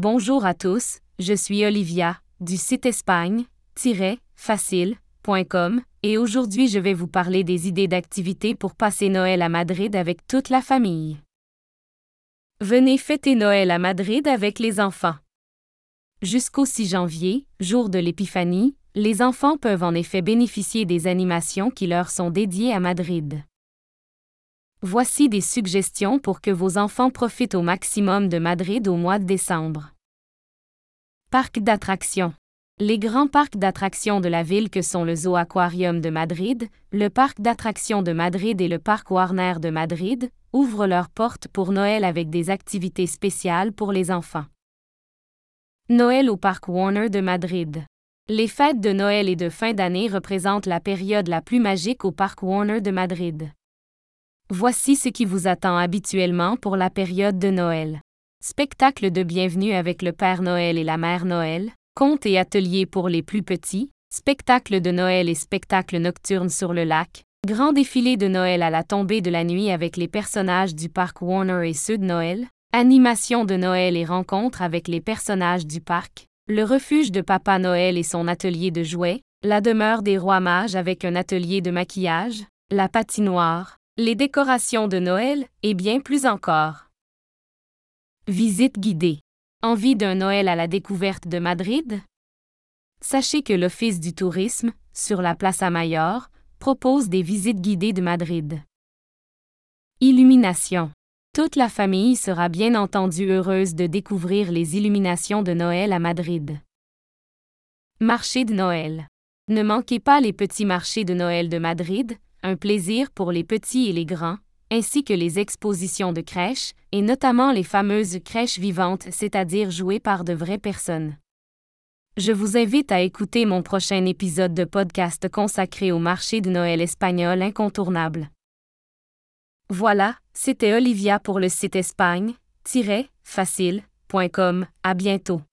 Bonjour à tous, je suis Olivia, du site espagne-facile.com, et aujourd'hui je vais vous parler des idées d'activités pour passer Noël à Madrid avec toute la famille. Venez fêter Noël à Madrid avec les enfants. Jusqu'au 6 janvier, jour de l'Épiphanie, les enfants peuvent en effet bénéficier des animations qui leur sont dédiées à Madrid. Voici des suggestions pour que vos enfants profitent au maximum de Madrid au mois de décembre. Parc d'attractions. Les grands parcs d'attractions de la ville que sont le Zoo Aquarium de Madrid, le Parc d'attractions de Madrid et le Parc Warner de Madrid ouvrent leurs portes pour Noël avec des activités spéciales pour les enfants. Noël au Parc Warner de Madrid. Les fêtes de Noël et de fin d'année représentent la période la plus magique au Parc Warner de Madrid. Voici ce qui vous attend habituellement pour la période de Noël. Spectacle de bienvenue avec le Père Noël et la Mère Noël, contes et ateliers pour les plus petits, spectacle de Noël et spectacle nocturne sur le lac, grand défilé de Noël à la tombée de la nuit avec les personnages du parc Warner et ceux Noël, animation de Noël et rencontres avec les personnages du parc, le refuge de Papa Noël et son atelier de jouets, la demeure des rois mages avec un atelier de maquillage, la patinoire, les décorations de Noël et bien plus encore. Visite guidée. Envie d'un Noël à la découverte de Madrid? Sachez que l'Office du tourisme, sur la Plaza Mayor, propose des visites guidées de Madrid. Illumination. Toute la famille sera bien entendu heureuse de découvrir les illuminations de Noël à Madrid. Marché de Noël. Ne manquez pas les petits marchés de Noël de Madrid, un plaisir pour les petits et les grands, ainsi que les expositions de crèches, et notamment les fameuses crèches vivantes, c'est-à-dire jouées par de vraies personnes. Je vous invite à écouter mon prochain épisode de podcast consacré au marché de Noël espagnol incontournable. Voilà, c'était Olivia pour le site espagne-facile.com. À bientôt.